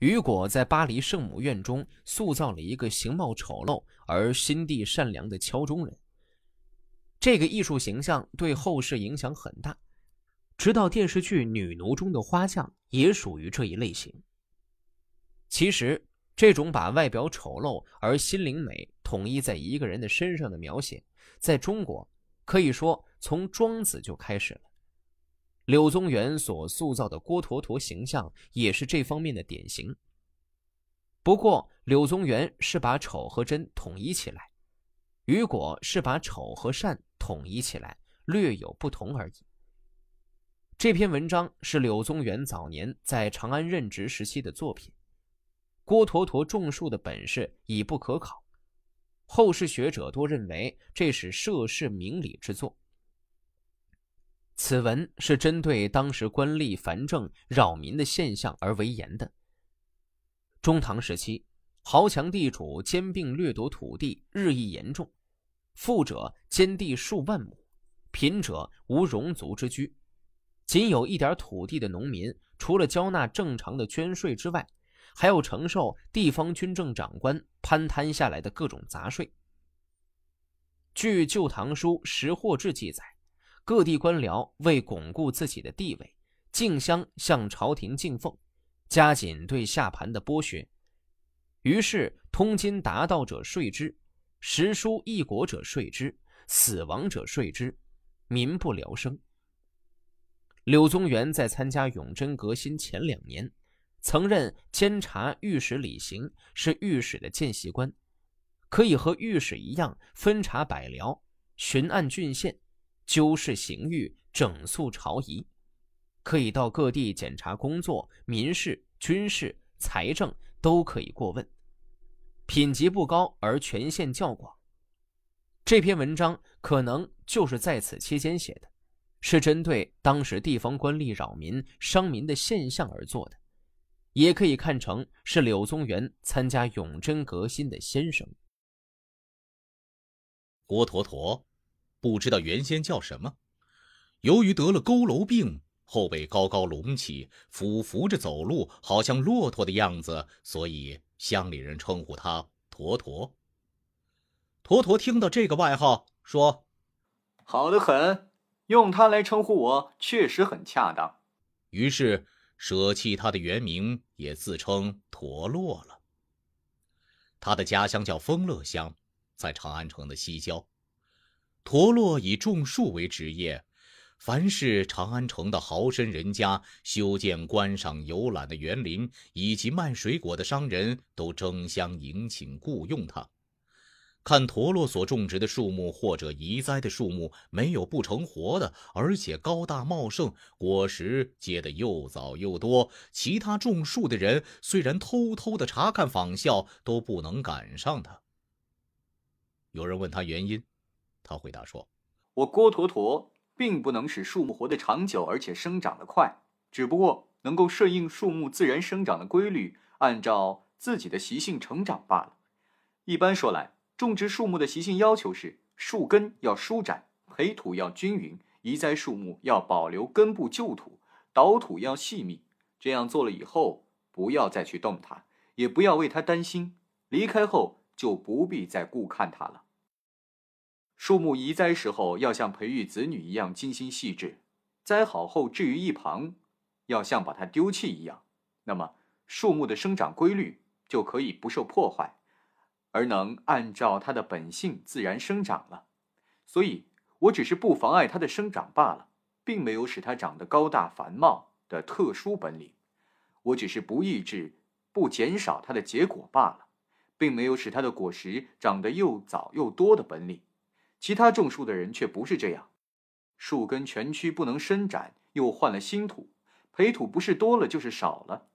雨果在巴黎圣母院中塑造了一个形貌丑陋而心地善良的敲钟人。这个艺术形象对后世影响很大，直到电视剧《女奴》中的花匠也属于这一类型。其实，这种把外表丑陋而心灵美统一在一个人的身上的描写，在中国可以说从庄子就开始了。柳宗元所塑造的郭橐驼形象也是这方面的典型。不过，柳宗元是把丑和真统一起来，雨果是把丑和善统一起来，略有不同而已。这篇文章是柳宗元早年在长安任职时期的作品。郭橐驼种树的本事已不可考，后世学者多认为这是涉世明理之作。此文是针对当时官吏繁政扰民的现象而为言的。中唐时期，豪强地主兼并掠夺土地日益严重，富者兼地数万亩，贫者无容足之居。仅有一点土地的农民，除了交纳正常的捐税之外，还要承受地方军政长官攀摊下来的各种杂税。据《旧唐书·识货志》记载。各地官僚为巩固自己的地位，竞相向朝廷进奉，加紧对下盘的剥削。于是，通金达道者税之，识书异国者税之，死亡者税之，民不聊生。柳宗元在参加永贞革新前两年，曾任监察御史李行，是御史的见习官，可以和御史一样分察百僚，巡按郡县。纠事刑狱，整肃朝仪，可以到各地检查工作、民事、军事、财政都可以过问，品级不高而权限较广。这篇文章可能就是在此期间写的，是针对当时地方官吏扰民伤民的现象而做的，也可以看成是柳宗元参加永贞革新的先声。郭橐驼。不知道原先叫什么，由于得了佝偻病，后背高高隆起，俯伏着走路，好像骆驼的样子，所以乡里人称呼他驼驼。驼驼听到这个外号，说：“好的很，用它来称呼我确实很恰当。”于是舍弃他的原名，也自称驼骆了。他的家乡叫丰乐乡，在长安城的西郊。陀螺以种树为职业，凡是长安城的豪绅人家修建观赏游览的园林，以及卖水果的商人都争相迎请雇佣他。看陀螺所种植的树木或者移栽的树木，没有不成活的，而且高大茂盛，果实结得又早又多。其他种树的人虽然偷偷的查看仿效，都不能赶上他。有人问他原因。他回答说：“我郭橐驼并不能使树木活得长久，而且生长得快，只不过能够顺应树木自然生长的规律，按照自己的习性成长罢了。一般说来，种植树木的习性要求是：树根要舒展，培土要均匀，移栽树木要保留根部旧土，倒土要细密。这样做了以后，不要再去动它，也不要为它担心，离开后就不必再顾看它了。”树木移栽时候要像培育子女一样精心细致，栽好后置于一旁，要像把它丢弃一样，那么树木的生长规律就可以不受破坏，而能按照它的本性自然生长了。所以，我只是不妨碍它的生长罢了，并没有使它长得高大繁茂的特殊本领。我只是不抑制、不减少它的结果罢了，并没有使它的果实长得又早又多的本领。其他种树的人却不是这样，树根全区不能伸展，又换了新土，培土不是多了就是少了。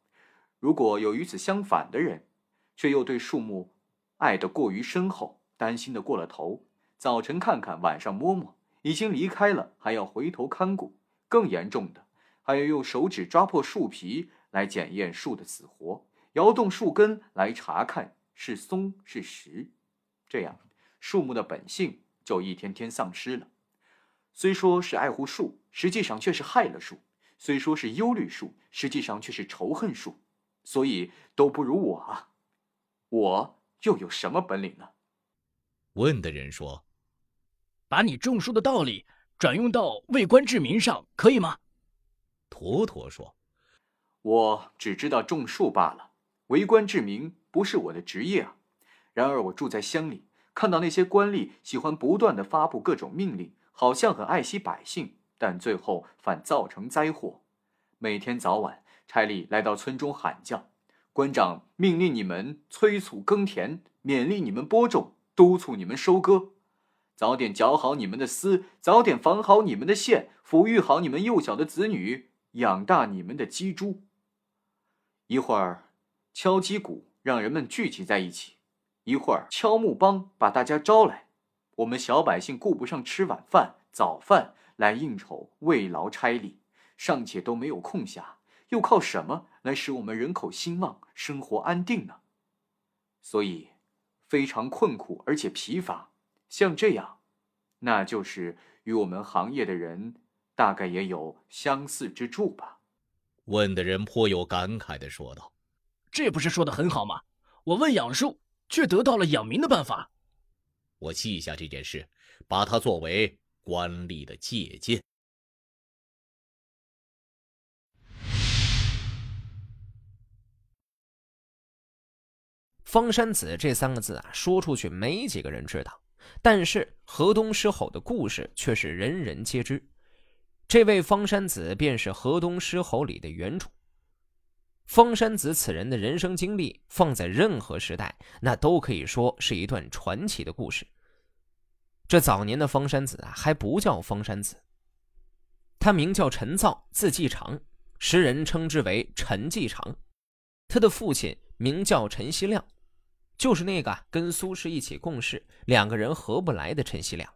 如果有与此相反的人，却又对树木爱得过于深厚，担心的过了头，早晨看看，晚上摸摸，已经离开了还要回头看顾，更严重的还要用手指抓破树皮来检验树的死活，摇动树根来查看是松是实，这样树木的本性。就一天天丧失了。虽说是爱护树，实际上却是害了树；虽说是忧虑树，实际上却是仇恨树。所以都不如我啊。我又有什么本领呢？问的人说：“把你种树的道理转用到为官治民上，可以吗？”坨坨说：“我只知道种树罢了，为官治民不是我的职业啊。然而我住在乡里，看到那些官吏喜欢不断的发布各种命令，好像很爱惜百姓，但最后反造成灾祸。每天早晚，差吏来到村中喊叫。”官长命令你们催促耕田，勉励你们播种，督促你们收割，早点绞好你们的丝，早点纺好你们的线，抚育好你们幼小的子女，养大你们的鸡猪。一会儿敲击鼓，让人们聚集在一起；一会儿敲木梆，把大家招来。我们小百姓顾不上吃晚饭、早饭来应酬慰劳差吏，尚且都没有空暇。又靠什么来使我们人口兴旺、生活安定呢？所以，非常困苦而且疲乏。像这样，那就是与我们行业的人大概也有相似之处吧。问的人颇有感慨的说道：“这不是说的很好吗？我问养树，却得到了养民的办法。我记下这件事，把它作为官吏的借鉴。”方山子这三个字啊，说出去没几个人知道，但是河东狮吼的故事却是人人皆知。这位方山子便是河东狮吼里的原主。方山子此人的人生经历，放在任何时代，那都可以说是一段传奇的故事。这早年的方山子啊，还不叫方山子，他名叫陈造，字继长，时人称之为陈继长。他的父亲名叫陈锡亮。就是那个跟苏轼一起共事，两个人合不来的陈锡亮。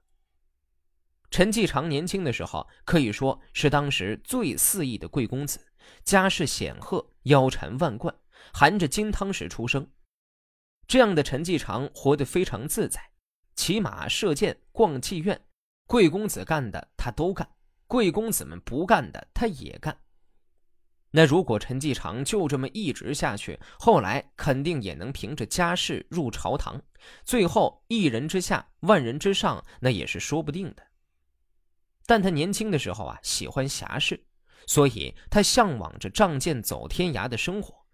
陈继常年轻的时候可以说是当时最肆意的贵公子，家世显赫，腰缠万贯，含着金汤匙出生。这样的陈继常活得非常自在，骑马、射箭、逛妓院，贵公子干的他都干，贵公子们不干的他也干。那如果陈继常就这么一直下去，后来肯定也能凭着家世入朝堂，最后一人之下，万人之上，那也是说不定的。但他年轻的时候啊，喜欢侠士，所以他向往着仗剑走天涯的生活。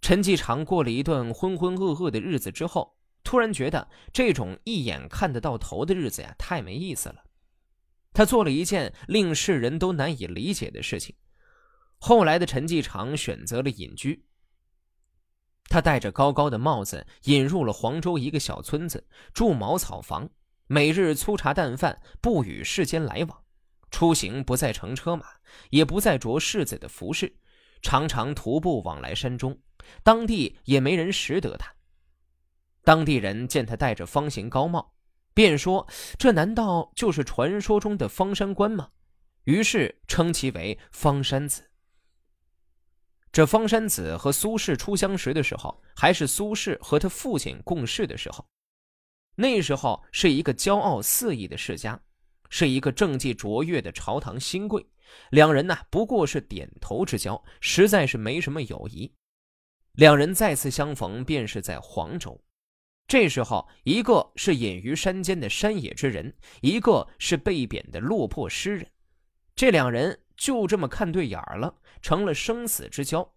陈继常过了一段浑浑噩噩的日子之后，突然觉得这种一眼看得到头的日子呀，太没意思了。他做了一件令世人都难以理解的事情。后来的陈继常选择了隐居。他戴着高高的帽子，引入了黄州一个小村子，住茅草房，每日粗茶淡饭，不与世间来往，出行不再乘车马，也不再着世子的服饰，常常徒步往来山中，当地也没人识得他。当地人见他戴着方形高帽，便说：“这难道就是传说中的方山关吗？”于是称其为方山子。这方山子和苏轼初相识的时候，还是苏轼和他父亲共事的时候。那时候是一个骄傲肆意的世家，是一个政绩卓越的朝堂新贵。两人呢，不过是点头之交，实在是没什么友谊。两人再次相逢，便是在黄州。这时候，一个是隐于山间的山野之人，一个是被贬的落魄诗人。这两人。就这么看对眼儿了，成了生死之交，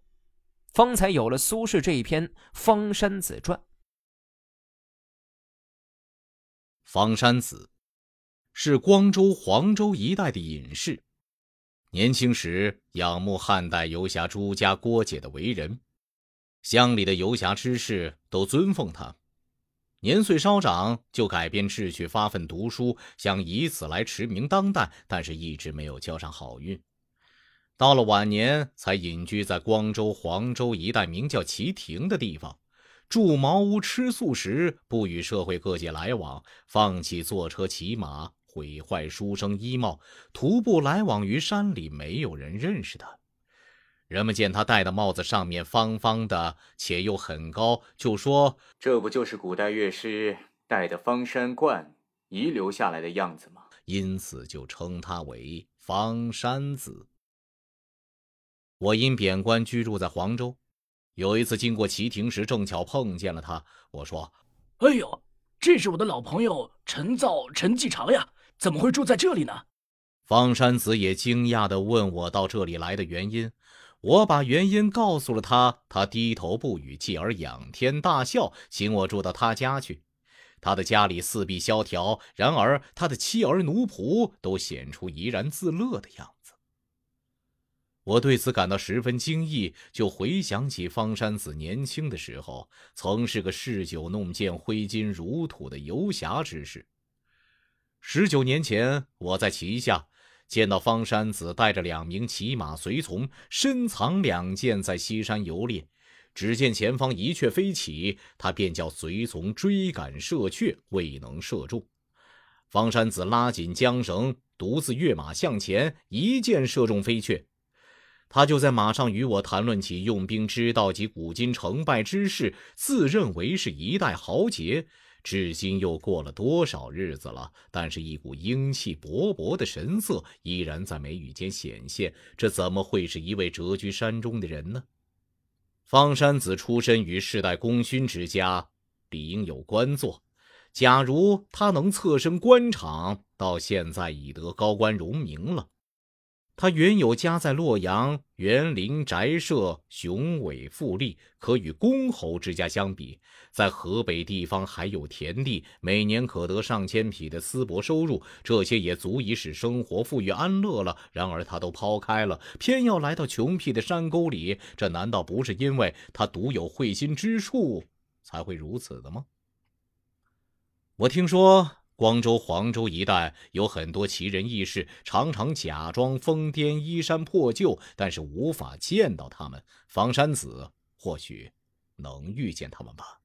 方才有了苏轼这一篇《方山子传》。方山子是光州、黄州一带的隐士，年轻时仰慕汉代游侠朱家、郭解的为人，乡里的游侠之士都尊奉他。年岁稍长，就改变志趣，发奋读书，想以此来驰名当代，但是一直没有交上好运。到了晚年，才隐居在光州、黄州一带名叫齐亭的地方，住茅屋，吃素食，不与社会各界来往，放弃坐车、骑马，毁坏书生衣帽，徒步来往于山里，没有人认识他。人们见他戴的帽子上面方方的，且又很高，就说：“这不就是古代乐师戴的方山冠遗留下来的样子吗？”因此就称他为方山子。我因贬官居住在黄州，有一次经过旗亭时，正巧碰见了他。我说：“哎呦，这是我的老朋友陈造、陈继常呀，怎么会住在这里呢？”方山子也惊讶地问我到这里来的原因。我把原因告诉了他，他低头不语，继而仰天大笑，请我住到他家去。他的家里四壁萧条，然而他的妻儿奴仆都显出怡然自乐的样子。我对此感到十分惊异，就回想起方山子年轻的时候，曾是个嗜酒弄剑、挥金如土的游侠之士。十九年前，我在旗下。见到方山子带着两名骑马随从，深藏两箭在西山游猎，只见前方一雀飞起，他便叫随从追赶射雀，未能射中。方山子拉紧缰绳，独自跃马向前，一箭射中飞雀。他就在马上与我谈论起用兵之道及古今成败之事，自认为是一代豪杰。至今又过了多少日子了？但是，一股英气勃勃的神色依然在眉宇间显现。这怎么会是一位谪居山中的人呢？方山子出身于世代功勋之家，理应有官做。假如他能侧身官场，到现在已得高官荣名了。他原有家在洛阳，园林宅舍雄伟富丽，可与公侯之家相比。在河北地方还有田地，每年可得上千匹的丝帛收入，这些也足以使生活富裕安乐了。然而他都抛开了，偏要来到穷僻的山沟里，这难道不是因为他独有慧心之处才会如此的吗？我听说。光州、黄州一带有很多奇人异士，常常假装疯癫、衣衫破旧，但是无法见到他们。房山子或许能遇见他们吧。